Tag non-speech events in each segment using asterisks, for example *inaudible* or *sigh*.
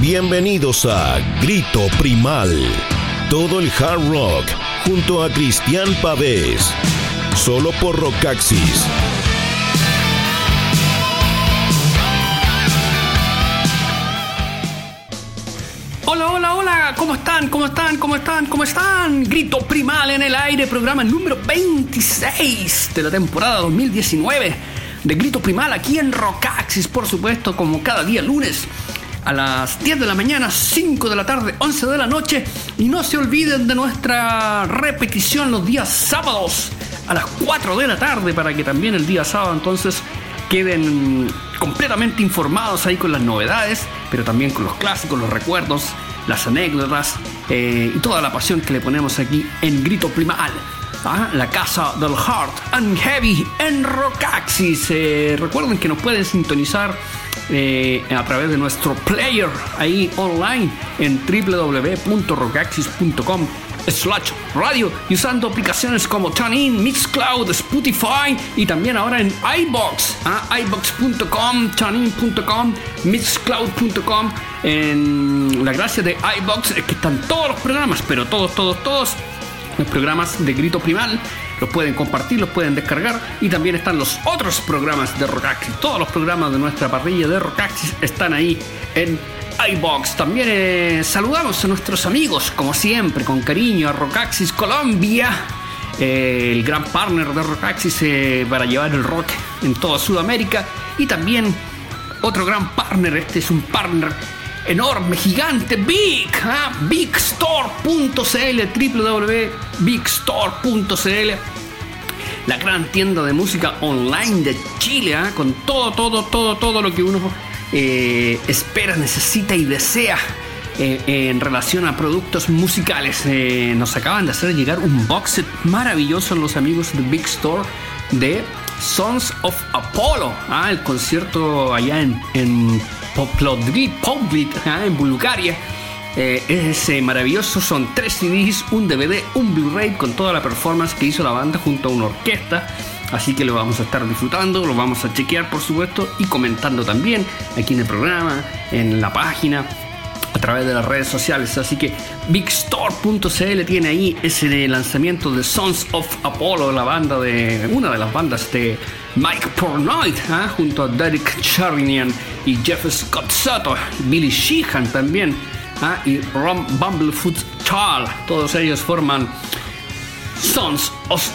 Bienvenidos a Grito Primal. Todo el hard rock junto a Cristian Pavés. Solo por Rockaxis. Hola, hola, hola, ¿cómo están? ¿Cómo están? ¿Cómo están? ¿Cómo están? Grito Primal en el aire, programa número 26 de la temporada 2019 de Grito Primal aquí en Rockaxis, por supuesto, como cada día lunes a las 10 de la mañana, 5 de la tarde, 11 de la noche. Y no se olviden de nuestra repetición los días sábados a las 4 de la tarde para que también el día sábado entonces queden completamente informados ahí con las novedades, pero también con los clásicos, los recuerdos, las anécdotas eh, y toda la pasión que le ponemos aquí en Grito Primal. ¿ah? La casa del Heart and Heavy en Rockaxis. Eh, recuerden que nos pueden sintonizar eh, a través de nuestro player ahí online en www.rockaxis.com slash radio y usando aplicaciones como TuneIn, Mixcloud, Spotify y también ahora en iBox, ¿ah? iBox.com, TuneIn.com, Mixcloud.com. En la gracia de iBox es que están todos los programas, pero todos, todos, todos los programas de Grito Primal. Los pueden compartir, los pueden descargar y también están los otros programas de Rockaxis. Todos los programas de nuestra parrilla de Rockaxis están ahí en iBox. También eh, saludamos a nuestros amigos, como siempre, con cariño a Rockaxis Colombia, eh, el gran partner de Rockaxis eh, para llevar el rock en toda Sudamérica. Y también otro gran partner, este es un partner enorme, gigante, big, ¿ah? bigstore.cl, www.bigstore.cl, la gran tienda de música online de Chile, ¿ah? con todo, todo, todo, todo lo que uno eh, espera, necesita y desea. eh, en relación a productos musicales, Eh, nos acaban de hacer llegar un box set maravilloso los amigos de Big Store de Sons of Apollo, ¿ah? el concierto allá en, en ¿ah? en Bulgaria. Eh, es maravilloso, son tres CDs, un DVD, un Blu-ray con toda la performance que hizo la banda junto a una orquesta. Así que lo vamos a estar disfrutando, lo vamos a chequear por supuesto y comentando también aquí en el programa, en la página, través de las redes sociales. Así que bigstore.cl tiene ahí ese lanzamiento de Sons of Apollo, la banda de una de las bandas de Mike Pornoy, ¿ah? junto a Derek Sharinian y Jeff Scott Soto, Billy Sheehan también, ¿ah? y Ron Bumblefoot Charles. Todos ellos forman Sons of,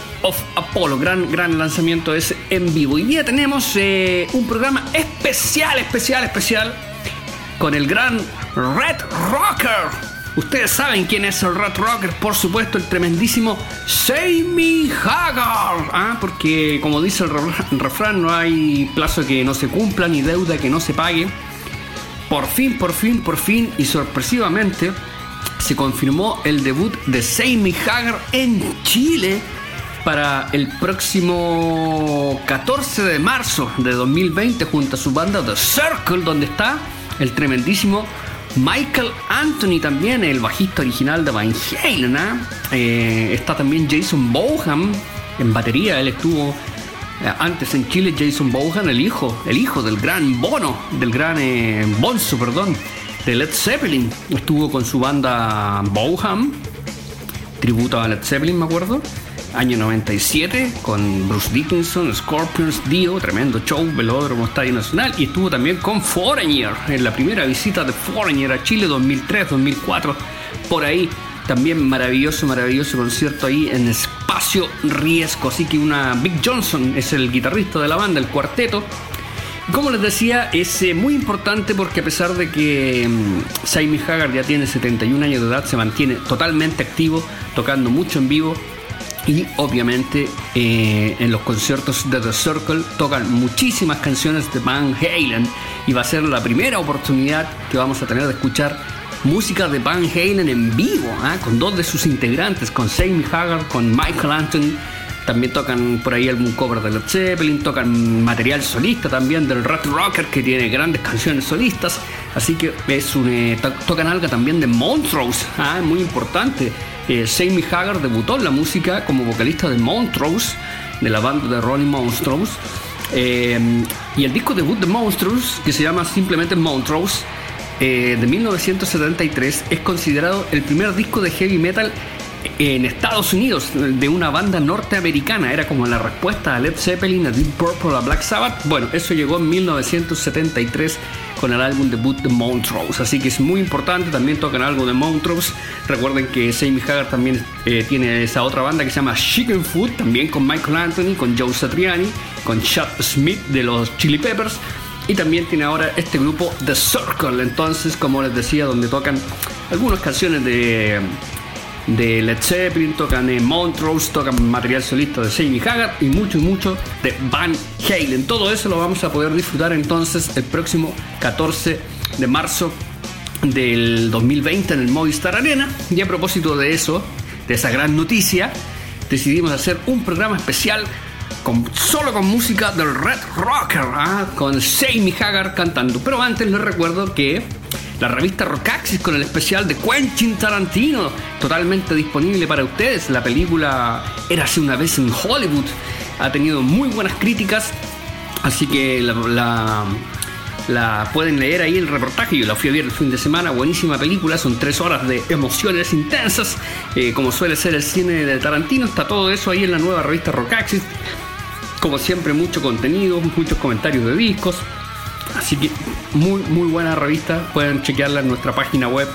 Apollo. Gran, gran lanzamiento ese en vivo. Hoy día tenemos eh, un programa especial, especial, especial con el gran Red Rocker. Ustedes saben quién es el Red Rocker, por supuesto, el tremendísimo Sammy Hagar. ¿ah? Porque, como dice el re- refrán, no hay plazo que no se cumpla ni deuda que no se pague. Por fin, por fin, por fin y sorpresivamente se confirmó el debut de Sammy Hagar en Chile para el próximo 14 de marzo de 2020 junto a su banda The Circle, donde está el tremendísimo Michael Anthony también, el bajista original de Van Halen. ¿ah? Eh, está también Jason Boham en batería, él estuvo eh, antes en Chile Jason Bohan, el hijo, el hijo del gran Bono, del gran eh, Bonzo, perdón, de Led Zeppelin. Estuvo con su banda Boham, tributo a Led Zeppelin, me acuerdo. Año 97, con Bruce Dickinson, Scorpions, Dio, tremendo show, Velódromo Estadio Nacional. Y estuvo también con Foreigner, en la primera visita de Foreigner a Chile 2003-2004. Por ahí, también maravilloso, maravilloso concierto ahí en Espacio Riesgo. Así que una Big Johnson es el guitarrista de la banda, el cuarteto. Como les decía, es eh, muy importante porque a pesar de que mm, Sammy Hagar ya tiene 71 años de edad, se mantiene totalmente activo, tocando mucho en vivo. Y obviamente eh, en los conciertos de The Circle tocan muchísimas canciones de Van Halen. Y va a ser la primera oportunidad que vamos a tener de escuchar música de Van Halen en vivo, ¿ah? con dos de sus integrantes, con Sammy Hagar, con Michael Anthony. También tocan por ahí algún cover de Led Zeppelin, tocan material solista también del Red Rocker que tiene grandes canciones solistas. Así que es un, eh, to- tocan algo también de Montrose, ¿ah? muy importante. Eh, Sammy Hagar debutó en la música como vocalista de Montrose, de la banda de Rolling Montrose. Eh, y el disco debut de Montrose, que se llama simplemente Montrose, eh, de 1973 es considerado el primer disco de heavy metal en Estados Unidos de una banda norteamericana. Era como la respuesta a Led Zeppelin, a Deep Purple, a Black Sabbath. Bueno, eso llegó en 1973 con el álbum debut de Montrose. Así que es muy importante. También tocan algo de Montrose. Recuerden que Sammy Hagar también eh, tiene esa otra banda que se llama Chicken Food, también con Michael Anthony, con Joe Satriani, con Chad Smith de los Chili Peppers. Y también tiene ahora este grupo The Circle. Entonces, como les decía, donde tocan algunas canciones de de Led Zeppelin, tocan en Montrose, tocan material solista de Sammy Hagar y mucho, mucho de Van Halen. Todo eso lo vamos a poder disfrutar entonces el próximo 14 de marzo del 2020 en el Movistar Arena. Y a propósito de eso, de esa gran noticia, decidimos hacer un programa especial con, solo con música del Red Rocker, ¿ah? con Sammy Hagar cantando. Pero antes les recuerdo que la revista Rockaxis con el especial de Quentin Tarantino, totalmente disponible para ustedes. La película Érase una vez en Hollywood, ha tenido muy buenas críticas, así que la, pueden leer ahí el reportaje. Yo la fui a ver el fin de semana, buenísima película, son tres horas de emociones intensas, eh, como suele ser el cine de Tarantino. Está todo eso ahí en la nueva revista Rockaxis. Como siempre, mucho contenido, muchos comentarios de discos. Así que muy, muy buena revista. Pueden chequearla en nuestra página web.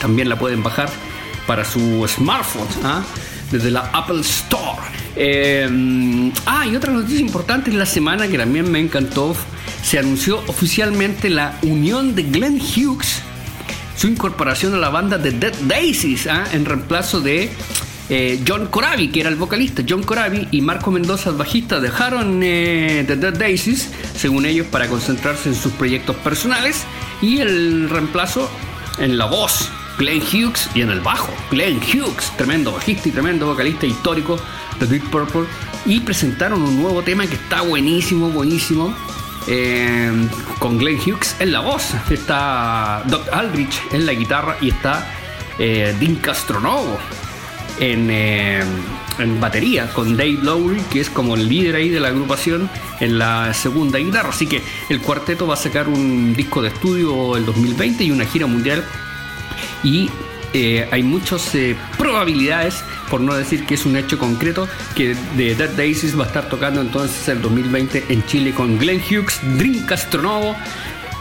También la pueden bajar para su smartphone ¿ah? desde la Apple Store. Eh, ah, y otra noticia importante en la semana que también me encantó. Se anunció oficialmente la unión de Glenn Hughes, su incorporación a la banda de Dead Daisies, ¿ah? en reemplazo de eh, John Corabi, que era el vocalista, John Corabi y Marco Mendoza, el bajista, dejaron eh, The Dead Daisies, según ellos, para concentrarse en sus proyectos personales y el reemplazo en la voz, Glenn Hughes, y en el bajo, Glenn Hughes, tremendo bajista y tremendo vocalista histórico de Deep Purple, y presentaron un nuevo tema que está buenísimo, buenísimo. Eh, con Glenn Hughes en la voz, está Doc Aldrich en la guitarra y está Dean Castronovo eh, en, batería con Dave Lowry, que es como el líder ahí de la agrupación en la segunda guitarra. Así que el cuarteto va a sacar un disco de estudio el 2020 y una gira mundial. Y eh, hay muchas eh, probabilidades, por no decir que es un hecho concreto, que The Dead Daisies va a estar tocando entonces el 2020 en Chile con Glenn Hughes, Dream Castronovo,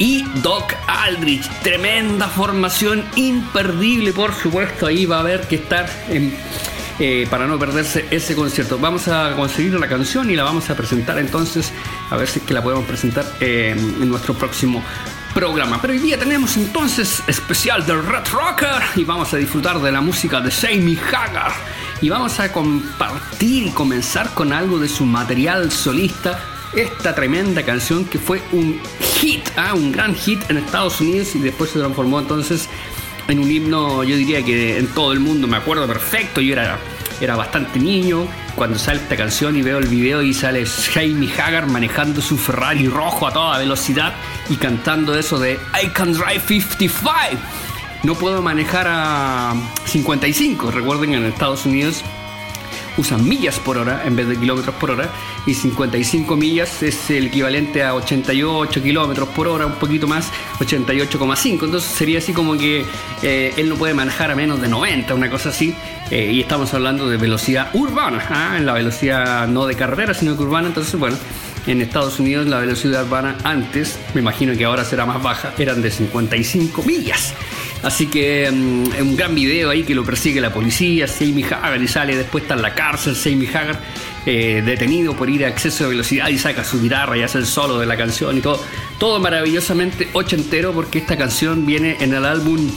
y Doc Aldrich. Tremenda formación, imperdible, por supuesto. Ahí va a haber que estar eh, para no perderse ese concierto. Vamos a conseguir la canción y la vamos a presentar entonces, a ver si es que la podemos presentar eh, en nuestro próximo programa. Pero hoy día tenemos entonces especial del Red Rocker y vamos a disfrutar de la música de Sammy Hagar. Y vamos a compartir y comenzar con algo de su material solista esta tremenda canción que fue un hit, ¿ah? un gran hit en Estados Unidos y después se transformó entonces en un himno, yo diría que en todo el mundo, me acuerdo perfecto, yo era, era bastante niño cuando sale esta canción y veo el video y sale Jamie Hagar manejando su Ferrari rojo a toda velocidad y cantando eso de I can drive 55. No puedo manejar a 55, recuerden en Estados Unidos usan millas por hora en vez de kilómetros por hora y 55 millas es el equivalente a 88 kilómetros por hora, un poquito más, 88,5. Entonces sería así como que eh, él no puede manejar a menos de 90, una cosa así. Eh, y estamos hablando de velocidad urbana, ¿ah? en la velocidad no de carretera, sino que urbana. Entonces, bueno, en Estados Unidos la velocidad urbana antes, me imagino que ahora será más baja, eran de 55 millas. Así que mm, un gran video ahí que lo persigue la policía, Sammy Hagar y sale, después está en la cárcel, Sammy Hagar eh, detenido por ir a exceso de velocidad y saca su guitarra y hace el solo de la canción y todo. Todo maravillosamente ochentero porque esta canción viene en el álbum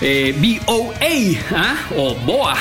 eh, BOA ¿ah? o BOA,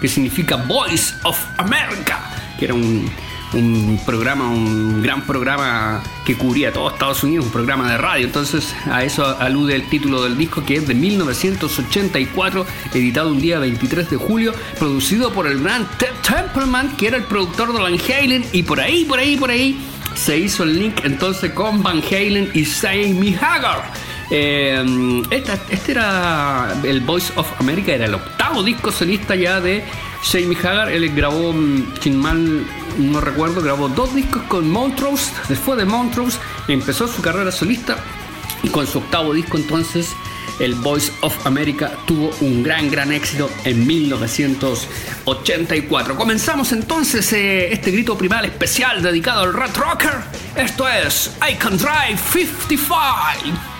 que significa Voice of America, que era un un programa, un gran programa que cubría todo Estados Unidos, un programa de radio. Entonces a eso alude el título del disco que es de 1984, editado un día 23 de julio, producido por el gran Ted Templeman, que era el productor de Van Halen, y por ahí, por ahí, por ahí se hizo el link entonces con Van Halen y Sammy Hagar. Eh, este era el Voice of America, era el octavo disco solista ya de Jamie Hagar. Él grabó, mm, sin mal no recuerdo, grabó dos discos con Montrose. Después de Montrose empezó su carrera solista Y con su octavo disco entonces, el Voice of America tuvo un gran, gran éxito en 1984. Comenzamos entonces eh, este grito primal especial dedicado al Red Rocker. Esto es I Can Drive 55.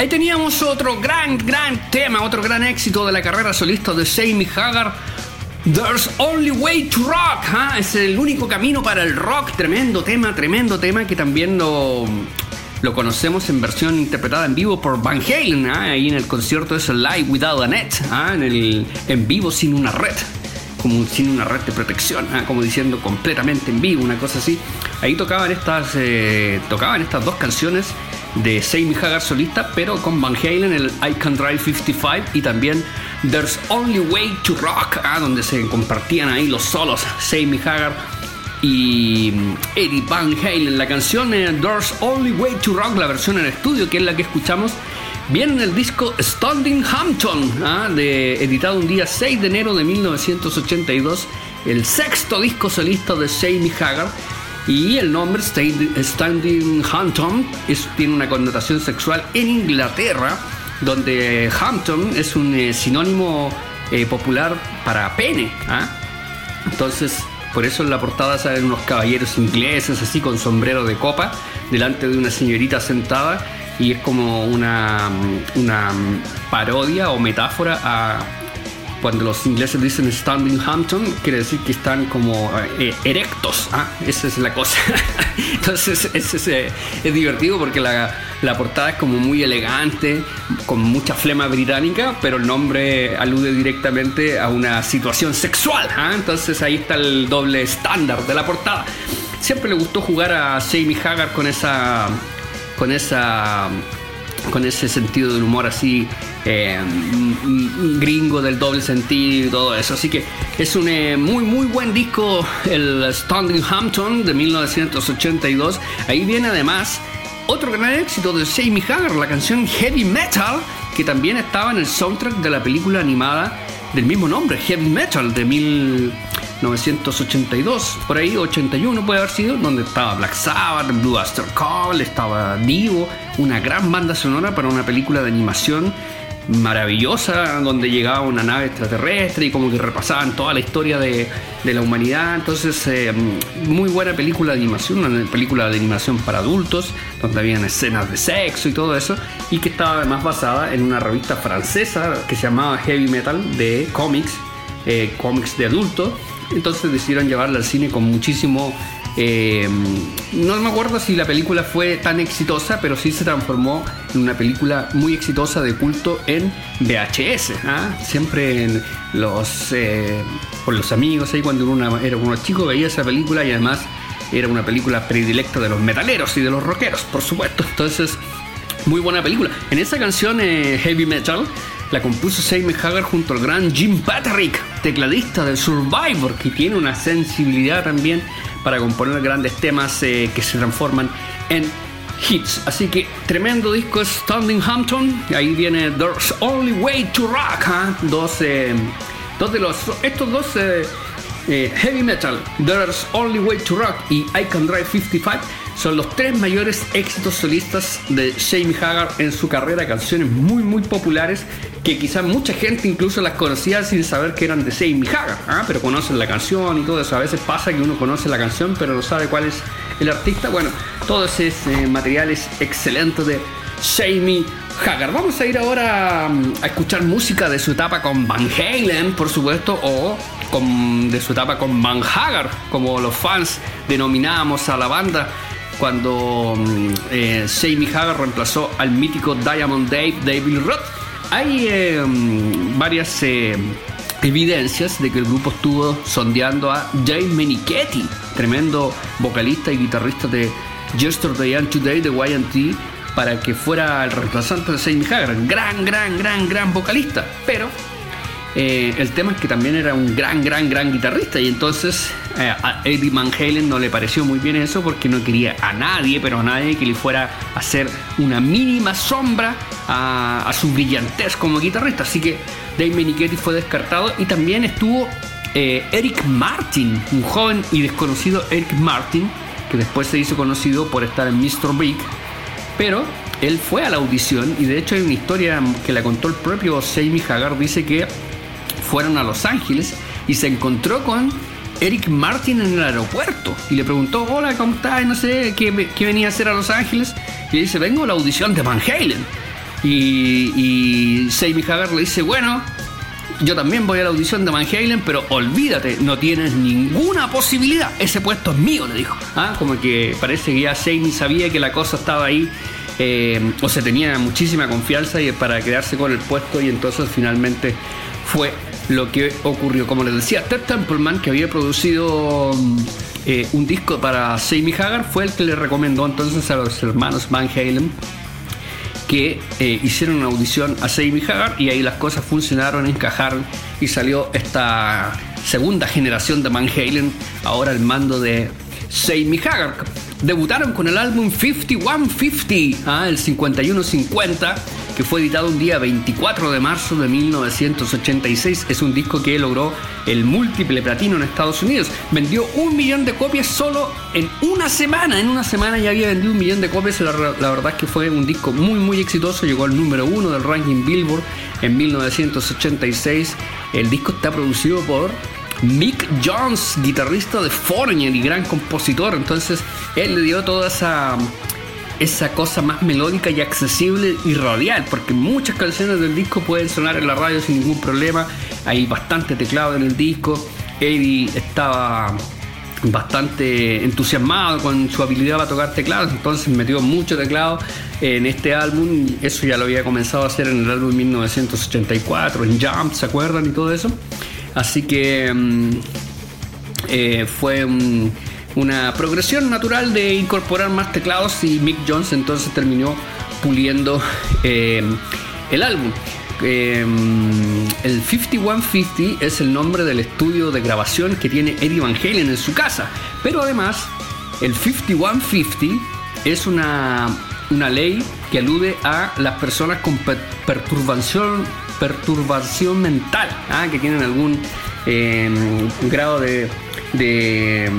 Ahí teníamos otro gran, gran tema, otro gran éxito de la carrera solista de Sammy Hagar. There's Only Way to Rock, ¿ah? es el único camino para el rock. Tremendo tema, tremendo tema que también lo, lo conocemos en versión interpretada en vivo por Van Halen, ¿ah? ahí en el concierto es Live Without a Net, ¿ah? en, el, en vivo sin una red como sin una red de protección, como diciendo completamente en vivo, una cosa así. Ahí tocaban estas, eh, tocaban estas dos canciones de Sammy Hagar solista, pero con Van Halen, el I Can Drive 55 y también There's Only Way to Rock, ah, donde se compartían ahí los solos Sammy Hagar y mm, Eddie Van Halen. La canción eh, There's Only Way to Rock, la versión en estudio, que es la que escuchamos, viene en el disco Standing Hampton, ah, editado un día 6 de enero de 1982, el sexto disco solista de Sammy Hagar y el nombre Standing Hampton tiene una connotación sexual en Inglaterra, donde Hampton es un eh, sinónimo eh, popular para pene. ¿ah? Entonces, por eso en la portada salen unos caballeros ingleses así con sombrero de copa delante de una señorita sentada y es como una, una parodia o metáfora a cuando los ingleses dicen standing Hampton, quiere decir que están como eh, erectos. ¿ah? Esa es la cosa. *laughs* Entonces es, eh, es, divertido porque la, la, portada es como muy elegante, con mucha flema británica, pero el nombre alude directamente a una situación sexual. ¿ah? Entonces ahí está el doble estándar de la portada. Siempre le gustó jugar a Jamie Hagar con esa. con esa con ese sentido del humor así eh, gringo del doble sentido y todo eso. Así que es un eh, muy muy buen disco el Standing Hampton de 1982. Ahí viene además otro gran éxito de Sammy Hagar, la canción Heavy Metal, que también estaba en el soundtrack de la película animada del mismo nombre, Heavy Metal, de 1982, por ahí 81 puede haber sido, donde estaba Black Sabbath, Blue Astro Call, estaba Divo, una gran banda sonora para una película de animación maravillosa donde llegaba una nave extraterrestre y como que repasaban toda la historia de, la humanidad. Entonces, eh, muy buena película de animación, una película de animación para adultos, donde habían escenas de sexo y todo eso, y que estaba además basada en una revista francesa que se llamaba Heavy Metal de cómics, eh, cómics de adultos. Entonces decidieron llevarla al cine con muchísimo eh, no me acuerdo si la película fue tan exitosa, pero sí se transformó en una película muy exitosa de culto en VHS. ¿ah? Siempre en los, eh, por los amigos, ahí cuando uno era uno chico veía esa película y además era una película predilecta de los metaleros y de los rockeros, por supuesto. Entonces, muy buena película. En esa canción eh, Heavy Metal la compuso Sammy Hagar junto al gran Jim Patrick, tecladista del Survivor, que tiene una sensibilidad también para componer grandes temas eh, que se transforman en hits. Así que tremendo disco Standing Hampton. Ahí viene There's Only Way to Rock. ¿ah? Dos, eh, dos, de los. Estos dos eh, heavy metal, There's Only Way to Rock y I Can Drive 55 son los tres mayores éxitos solistas de Jamie Hagar en su carrera, canciones muy muy populares que quizás mucha gente incluso las conocía sin saber que eran de Jamie Hagar, ¿ah? pero conocen la canción y todo eso. A veces pasa que uno conoce la canción pero no sabe cuál es el artista. Bueno, todo ese eh, material es excelente de Jamie Hagar. Vamos a ir ahora mm, a escuchar música de su etapa con Van Halen, por supuesto, o de su etapa con Van Hagar, como los fans denominábamos a la banda cuando mm, eh, Jamie Hagar reemplazó al mítico Diamond Dave David Roth. Hay eh, varias eh, evidencias de que el grupo estuvo sondeando a Jay Menichetti, tremendo vocalista y guitarrista de Yesterday and Today de YT, para que fuera el reemplazante de Jamie Hagar. Gran, gran, gran, gran vocalista. Pero eh, el tema es que también era un gran, gran, gran guitarrista y entonces eh, a Eddie Van Halen no le pareció muy bien eso porque no quería a nadie, pero a nadie que le fuera a hacer una mínima sombra a, su brillantez como guitarrista. Así que Dave Menichetti fue descartado y también estuvo eh, Eric Martin, un joven y desconocido Eric Martin, que después se hizo conocido por estar en Mr. Big, pero él fue a la audición y de hecho hay una historia que la contó el propio Jamie Hagar, dice que fueron a Los Ángeles y se encontró con Eric Martin en el aeropuerto y le preguntó, hola, ¿cómo estás? No sé, ¿qué, venía a hacer a Los Ángeles? Y dice, vengo a la audición de Van Halen. Y, y Sammy Hagar le dice, bueno, yo también voy a la audición de Van Halen, pero olvídate, no tienes ninguna posibilidad. Ese puesto es mío, le dijo. ¿Ah? Como que parece que ya Sammy sabía que la cosa estaba ahí. Eh, o se tenía muchísima confianza y para quedarse con el puesto y entonces finalmente fue lo que ocurrió. Como les decía, Ted Templeman, que había producido eh, un disco para Sammy Hagar, fue el que le recomendó entonces a los hermanos Van Halen que eh, hicieron una audición a Sammy Hagar y ahí las cosas funcionaron, encajaron y salió esta segunda generación de Van Halen, ahora al mando de Sammy Hagar. Debutaron con el álbum 5150, ¿ah? el 5150 que fue editado un día 24 de marzo de 1986. Es un disco que logró el múltiple platino en Estados Unidos. Vendió un millón de copias solo en una semana. En una semana ya había vendido un millón de copias. La, verdad es que fue un disco muy, muy exitoso. Llegó al número uno del ranking Billboard en 1986. El disco está producido por Mick Jones, guitarrista de Foreigner y gran compositor. Entonces, él le dio toda esa esa cosa más melódica y accesible y radial, porque muchas canciones del disco pueden sonar en la radio sin ningún problema. Hay bastante teclado en el disco. Eddie estaba bastante entusiasmado con su habilidad para tocar teclados, entonces metió mucho teclado en este álbum. Eso ya lo había comenzado a hacer en el álbum 1984, en Jump, ¿se acuerdan? Y todo eso. Así que mm, eh, fue un una progresión natural de incorporar más teclados y Mick Jones entonces terminó puliendo eh, el álbum. Eh, el 5150 es el nombre del estudio de grabación que tiene Eddie Van Halen en su casa, pero además el 5150 es una, una ley que alude a las personas con perturbación, perturbación mental, ¿ah? que tienen algún eh, grado de de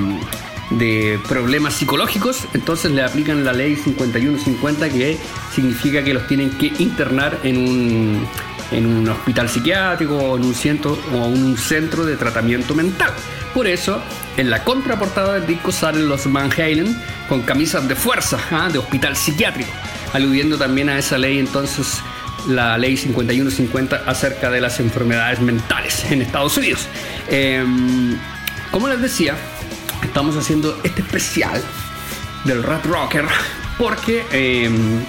problemas psicológicos, entonces le aplican la ley 5150 que significa que los tienen que internar en un, en un hospital psiquiátrico o en un centro o un centro de tratamiento mental. Por eso, en la contraportada del disco salen los Van Halen con camisas de fuerza, ¿ah? de hospital psiquiátrico, aludiendo también a esa ley entonces la ley 5150 acerca de las enfermedades mentales en Estados Unidos. Em, como les decía, estamos haciendo este especial del Rat Rocker porque em,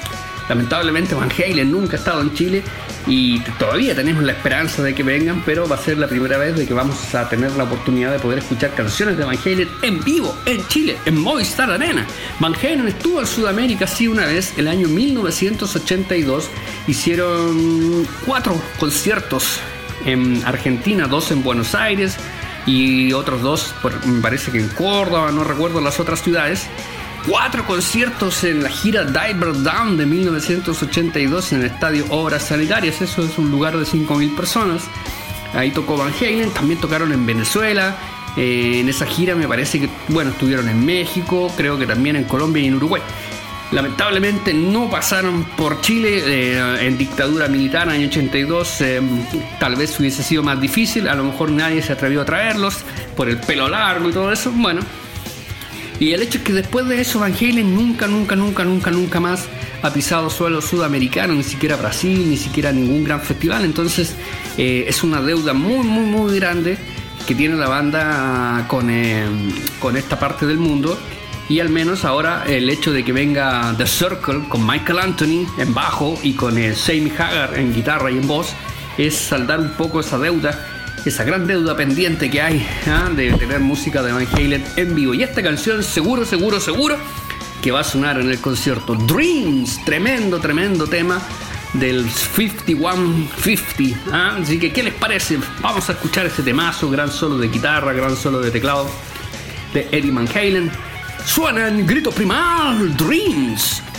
lamentablemente Van Halen nunca ha estado en Chile y todavía tenemos la esperanza de que vengan, pero va a ser la primera vez de que vamos a tener la oportunidad de poder escuchar canciones de Van Halen en vivo en Chile, en Movistar Arena. Van Halen estuvo en Sudamérica sí una vez, el año 1982, hicieron cuatro conciertos en Argentina, dos en Buenos Aires, y otros dos, me parece que en Córdoba, no recuerdo las otras ciudades. Cuatro conciertos en la gira Diver Down de 1982 en el estadio Obras Sanitarias. Eso es un lugar de 5.000 personas. Ahí tocó Van Halen, también tocaron en Venezuela. Eh, en esa gira me parece que, bueno, estuvieron en México, creo que también en Colombia y en Uruguay. Lamentablemente no pasaron por Chile eh, en dictadura militar en el año 82. Eh, tal vez hubiese sido más difícil. A lo mejor nadie se atrevió a traerlos por el pelo largo y todo eso. Bueno. Y el hecho es que después de eso Van Halen nunca, nunca, nunca, nunca, nunca más ha pisado suelo sudamericano, ni siquiera Brasil, ni siquiera ningún gran festival. Entonces eh, es una deuda muy, muy, muy grande que tiene la banda con, con esta parte del mundo y al menos ahora el hecho de que venga The Circle con Michael Anthony en bajo y con el Sammy Hagar en guitarra y en voz es saldar un poco esa deuda, esa gran deuda pendiente que hay ¿ah? de tener música de Van Halen en vivo. Y esta canción seguro, seguro, seguro que va a sonar en el concierto Dreams, tremendo, tremendo tema del 5150. ¿ah? Así que, ¿qué les parece? Vamos a escuchar este temazo, gran solo de guitarra, gran solo de teclado de Eddie Van Halen. Suena en grito primal Dreams.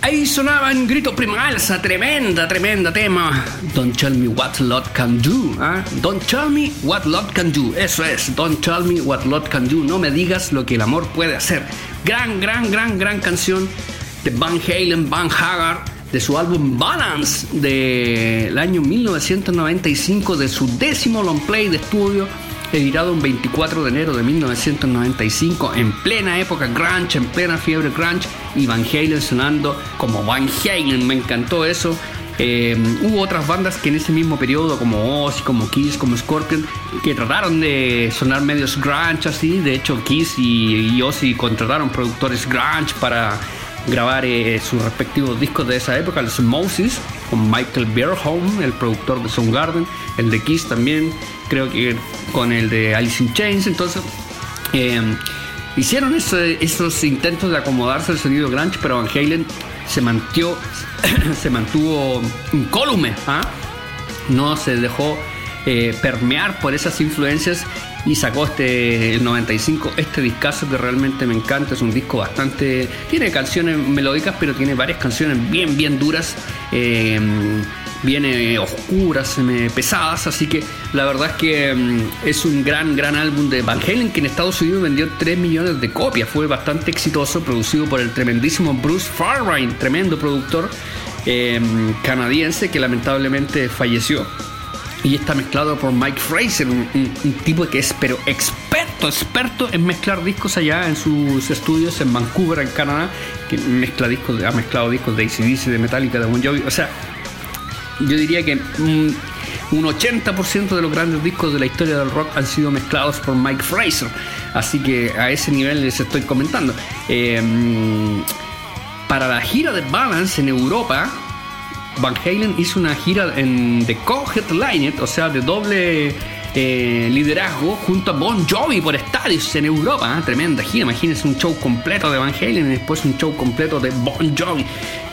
Ahí sonaba en grito primal esa tremenda, tremenda tema. Don't tell me what love can do. ¿ah? Don't tell me what love can do. Eso es. Don't tell me what love can do. No me digas lo que el amor puede hacer. Gran, gran, gran, gran canción de Van Halen, Van Hagar, de su álbum Balance del año 1995, de su décimo long play de estudio editado un 24 de enero de 1995 en plena época grunge, en plena fiebre grunge y Van Halen sonando como Van Halen, me encantó eso. Eh, hubo otras bandas que en ese mismo periodo, como Ozzy, como Kiss, como Scorpion, que trataron de sonar medios grunge así. De hecho, Kiss y, Ozzy contrataron productores grunge para grabar eh, sus respectivos discos de esa época, los Moses, con Michael Beerholm, el productor de Soundgarden, el de Kiss también, creo que con el de Alice in Chains. Entonces, eh, hicieron esos intentos de acomodarse al sonido grunge, pero Van Halen se, mantió, *coughs* se mantuvo incólume, ¿ah? no se dejó eh, permear por esas influencias y sacó este el 95 este discazo que realmente me encanta es un disco bastante tiene canciones melódicas pero tiene varias canciones bien bien duras eh, viene oscuras, pesadas, así que la verdad es que mm, es un gran, gran álbum de Van Halen que en Estados Unidos vendió 3 millones de copias, fue bastante exitoso, producido por el tremendísimo Bruce Farrine, tremendo productor canadiense que lamentablemente falleció. Y está mezclado por Mike Fraser, un, tipo que es pero experto, experto en mezclar discos allá en sus estudios en Vancouver, en Canadá, que mezcla discos, ha mezclado discos de ACDC, de Metallica, de Bon Jovi, o sea, yo diría que un, 80% de los grandes discos de la historia del rock han sido mezclados por Mike Fraser. Así que a ese nivel les estoy comentando. Eh, para la gira de Balance en Europa, Van Halen hizo una gira en, de co-headliner, o sea, de doble eh, liderazgo junto a Bon Jovi por estadios en Europa. ¿eh? Tremenda gira, imagínense un show completo de Van Halen y después un show completo de Bon Jovi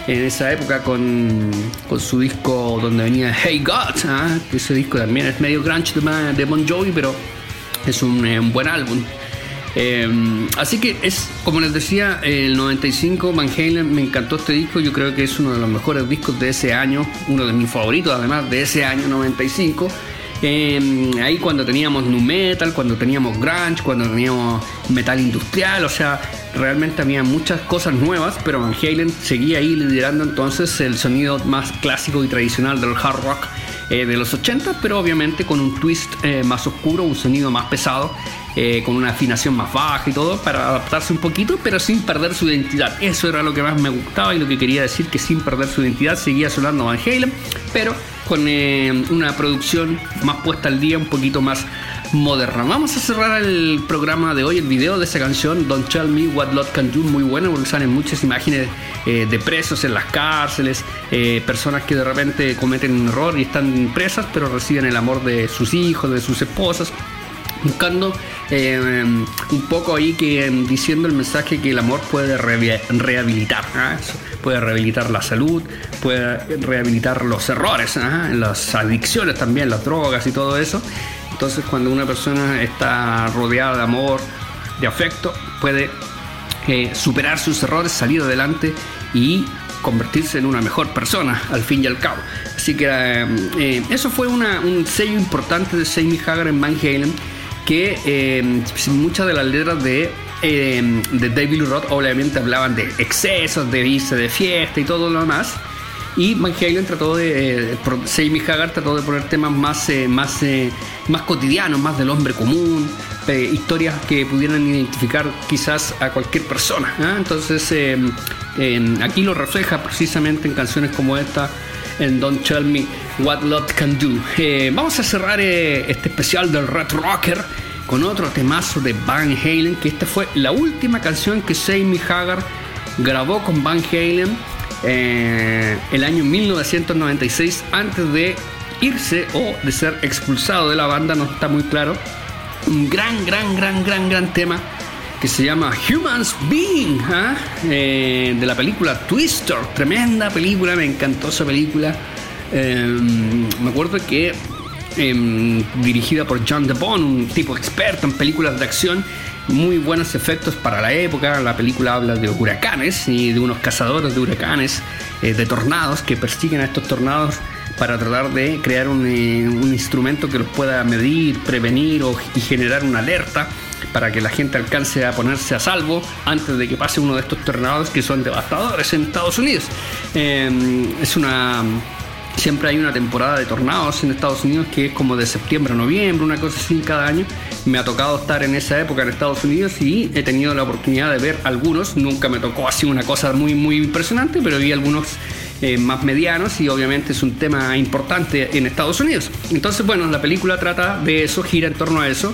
en esa época con, su disco donde venía Hey God, ¿ah? ese disco también es medio grunge de, Bon Jovi, pero es un, eh, buen álbum. Em, así que es, como les decía, el 95 Van Halen me encantó este disco, yo creo que es uno de los mejores discos de ese año, uno de mis favoritos además de ese año 95. Em, ahí cuando teníamos nu metal, cuando teníamos grunge, cuando teníamos metal industrial, o sea, realmente había muchas cosas nuevas, pero Van Halen seguía ahí liderando entonces el sonido más clásico y tradicional del hard rock eh, de los 80, pero obviamente con un twist eh, más oscuro, un sonido más pesado, eh, con una afinación más baja y todo, para adaptarse un poquito, pero sin perder su identidad. Eso era lo que más me gustaba y lo que quería decir, que sin perder su identidad seguía sonando Van Halen, pero con una producción más puesta al día, un poquito más moderna. Vamos a cerrar el programa de hoy, el video de esa canción, Don't Tell Me What Love Can Do, muy bueno porque salen muchas imágenes eh, de presos en las cárceles, eh, personas que de repente cometen un error y están presas, pero reciben el amor de sus hijos, de sus esposas buscando eh, un poco ahí que diciendo el mensaje que el amor puede rehabilitar, ¿ah? Puede rehabilitar la salud, puede rehabilitar los errores, ¿ah? las adicciones también, las drogas y todo eso. Entonces cuando una persona está rodeada de amor, de afecto, puede eh, superar sus errores, salir adelante y convertirse en una mejor persona al fin y al cabo. Así que eh, eso fue un sello importante de Sammy Hagar en Van Halen, que eh, muchas de las letras de, de David Roth obviamente hablaban de excesos, de irse de fiesta y todo lo demás. Y Van trató de, eh, Sammy Hagar trató de poner temas más, eh, más, eh, más cotidianos, más del hombre común, historias que pudieran identificar quizás a cualquier persona. ¿ah? Entonces aquí lo refleja precisamente en canciones como esta, en Don't Tell Me What Love Can Do. vamos a cerrar este especial del Red Rocker con otro temazo de Van Halen, que esta fue la última canción que Sammy Hagar grabó con Van Halen eh, el año 1996 antes de irse o de ser expulsado de la banda, no está muy claro. Un gran, gran, gran, gran, gran tema que se llama Humans Being, ¿ah? eh, de la película Twister, tremenda película, me encantó esa película. Em, me acuerdo que em, dirigida por John DeBon, un tipo experto en películas de acción, muy buenos efectos para la época. La película habla de huracanes y de unos cazadores de huracanes, eh, de tornados que persiguen a estos tornados para tratar de crear un, eh, instrumento que los pueda medir, prevenir y generar una alerta para que la gente alcance a ponerse a salvo antes de que pase uno de estos tornados que son devastadores en Estados Unidos. Em, es una siempre hay una temporada de tornados en Estados Unidos que es como de septiembre a noviembre, una cosa así cada año. Me ha tocado estar en esa época en Estados Unidos y he tenido la oportunidad de ver algunos. Nunca me tocó así una cosa muy, muy impresionante, pero vi algunos eh, más medianos y obviamente es un tema importante en Estados Unidos. Entonces, bueno, la película trata de eso, gira en torno a eso.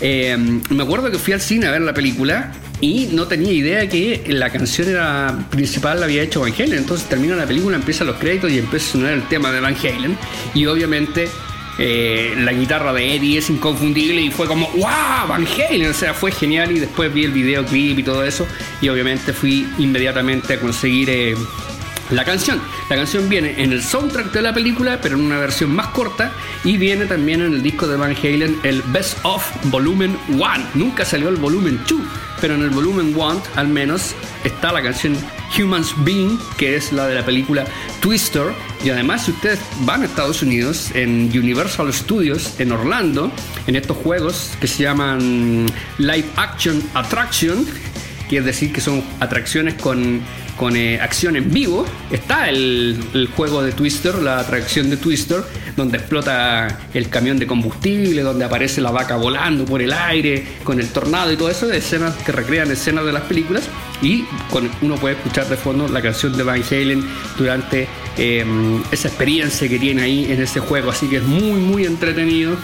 Eh, me acuerdo que fui al cine a ver la película y no tenía idea que la canción era principal la había hecho Van Halen. Entonces termina la película, empiezan los créditos y empieza a sonar el tema de Van Halen. Y obviamente eh, la guitarra de Eddie es inconfundible y fue como ¡Wow! Van Halen, o sea, fue genial y después vi el videoclip y todo eso y obviamente fui inmediatamente a conseguir eh, la canción. La canción viene en el soundtrack de la película, pero en una versión más corta, y viene también en el disco de Van Halen, el Best of Volumen 1. Nunca salió el volumen 2, pero en el volumen 1 al menos está la canción Humans Being, que es la de la película Twister. Y además, si ustedes van a Estados Unidos, en Universal Studios, en Orlando, en estos juegos que se llaman Live Action Attraction, quiere decir que son atracciones con con eh, acción en vivo. Está el, juego de Twister, la atracción de Twister, donde explota el camión de combustible, donde aparece la vaca volando por el aire, con el tornado y todo eso, de escenas que recrean escenas de las películas. Y uno puede escuchar de fondo la canción de Van Halen durante em, esa experiencia que tiene ahí en ese juego. Así que es muy, muy entretenido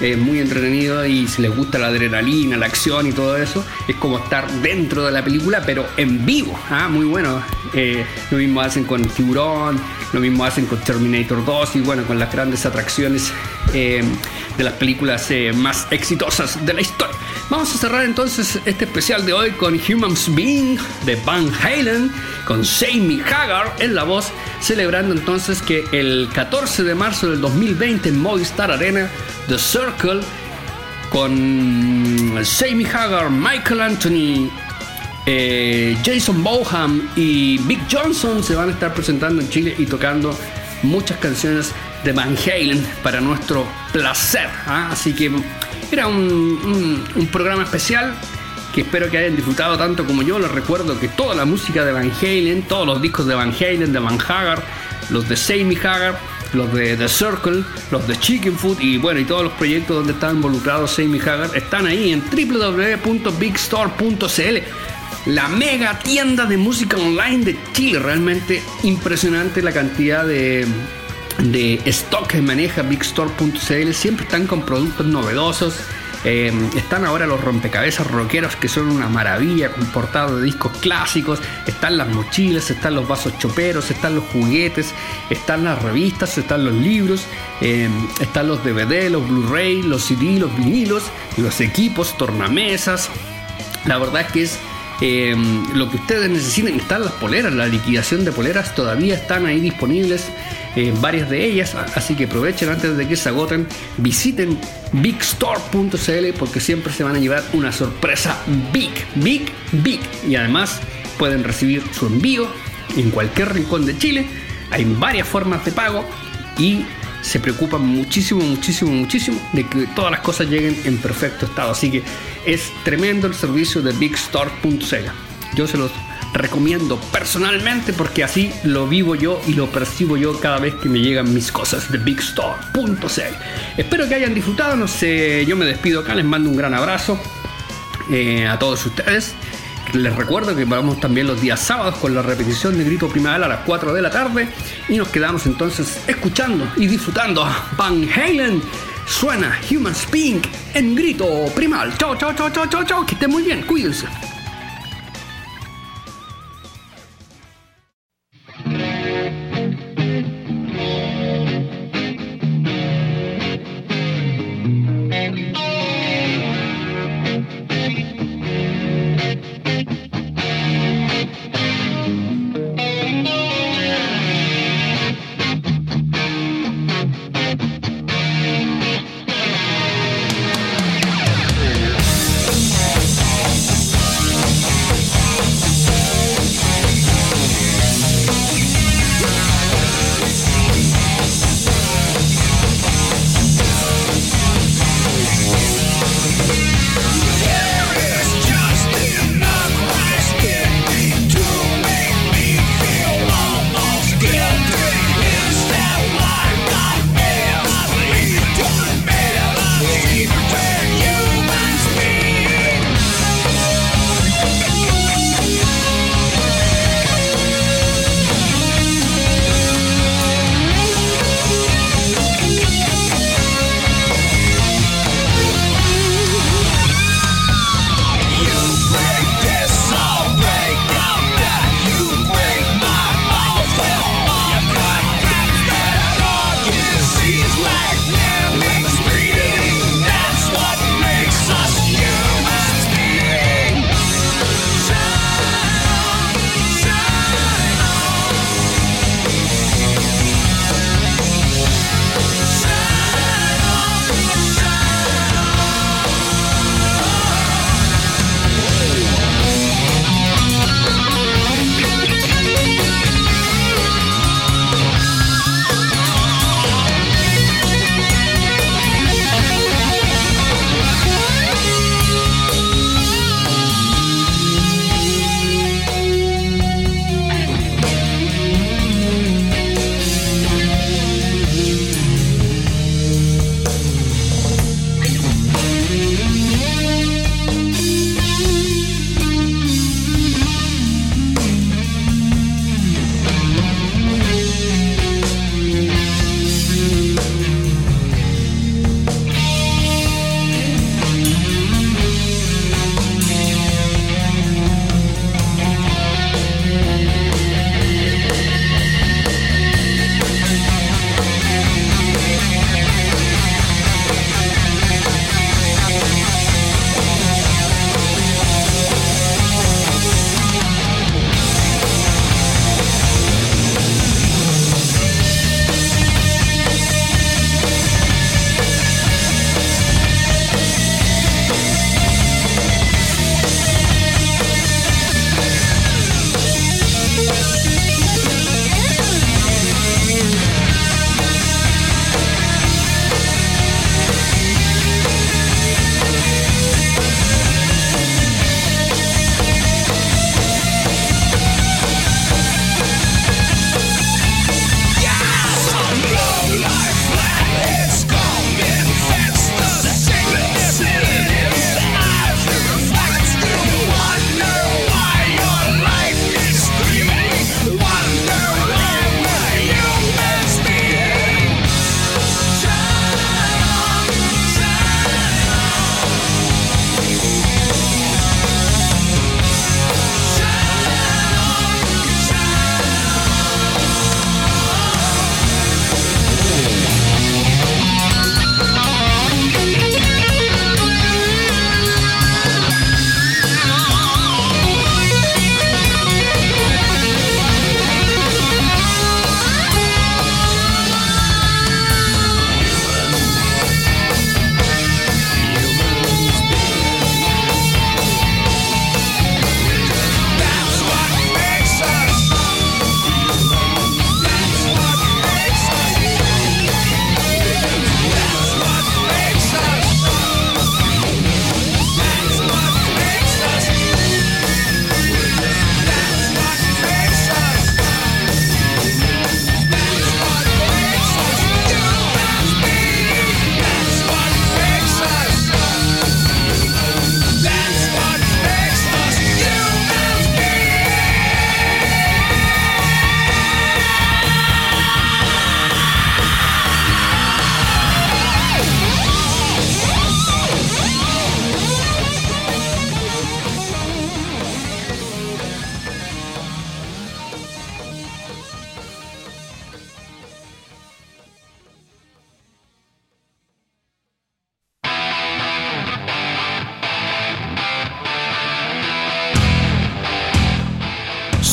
es muy entretenido y si les gusta la adrenalina, la acción y todo eso, es como estar dentro de la película, pero en vivo. ¿ah? Muy bueno. Eh, lo mismo hacen con Tiburón, lo mismo hacen con Terminator 2 y bueno, con las grandes atracciones eh, de las películas eh, más exitosas de la historia. Vamos a cerrar entonces este especial de hoy con Humans Being de Van Halen, con Sammy Hagar en la voz, celebrando entonces que el 14 de marzo del 2020 en Movistar Arena The Circle con Sammy Hagar, Michael Anthony, eh, Jason Boham y Big Johnson se van a estar presentando en Chile y tocando muchas canciones de Van Halen para nuestro placer. ¿ah? Así que era un, programa especial que espero que hayan disfrutado tanto como yo. Les recuerdo que toda la música de Van Halen, todos los discos de Van Halen, de Van Hagar, los de Sammy Hagar, los de The Circle, los de Chicken Food y bueno, y todos los proyectos donde está involucrado Sammy Hagar están ahí en www.bigstore.cl. La mega tienda de música online de Chile, realmente impresionante la cantidad de, de stock que maneja bigstore.cl, siempre están con productos novedosos eh, están ahora los rompecabezas rockeros que son una maravilla, con portados de discos clásicos. Están las mochilas, están los vasos choperos, están los juguetes, están las revistas, están los libros, eh, están los DVD, los Blu-ray, los CD, los vinilos, los equipos, tornamesas. La verdad es que es eh, lo que ustedes necesiten. Están las poleras, la liquidación de poleras todavía están ahí disponibles varias de ellas, así que aprovechen antes de que se agoten, visiten bigstore.cl porque siempre se van a llevar una sorpresa big, big, big y además pueden recibir su envío en cualquier rincón de Chile. Hay varias formas de pago y se preocupan muchísimo, muchísimo, muchísimo de que todas las cosas lleguen en perfecto estado. Así que es tremendo el servicio de bigstore.cl. Yo se los recomiendo personalmente porque así lo vivo yo y lo percibo yo cada vez que me llegan mis cosas de bigstore.cl. Espero que hayan disfrutado, no sé, yo me despido acá, les mando un gran abrazo eh, a todos ustedes. Les recuerdo que vamos también los días sábados con la repetición de Grito Primal a las 4 de la tarde y nos quedamos entonces escuchando y disfrutando a Van Halen. Suena Human Spink en Grito Primal. Chao, chao, chao, chao, chao, chao. Que estén muy bien, cuídense.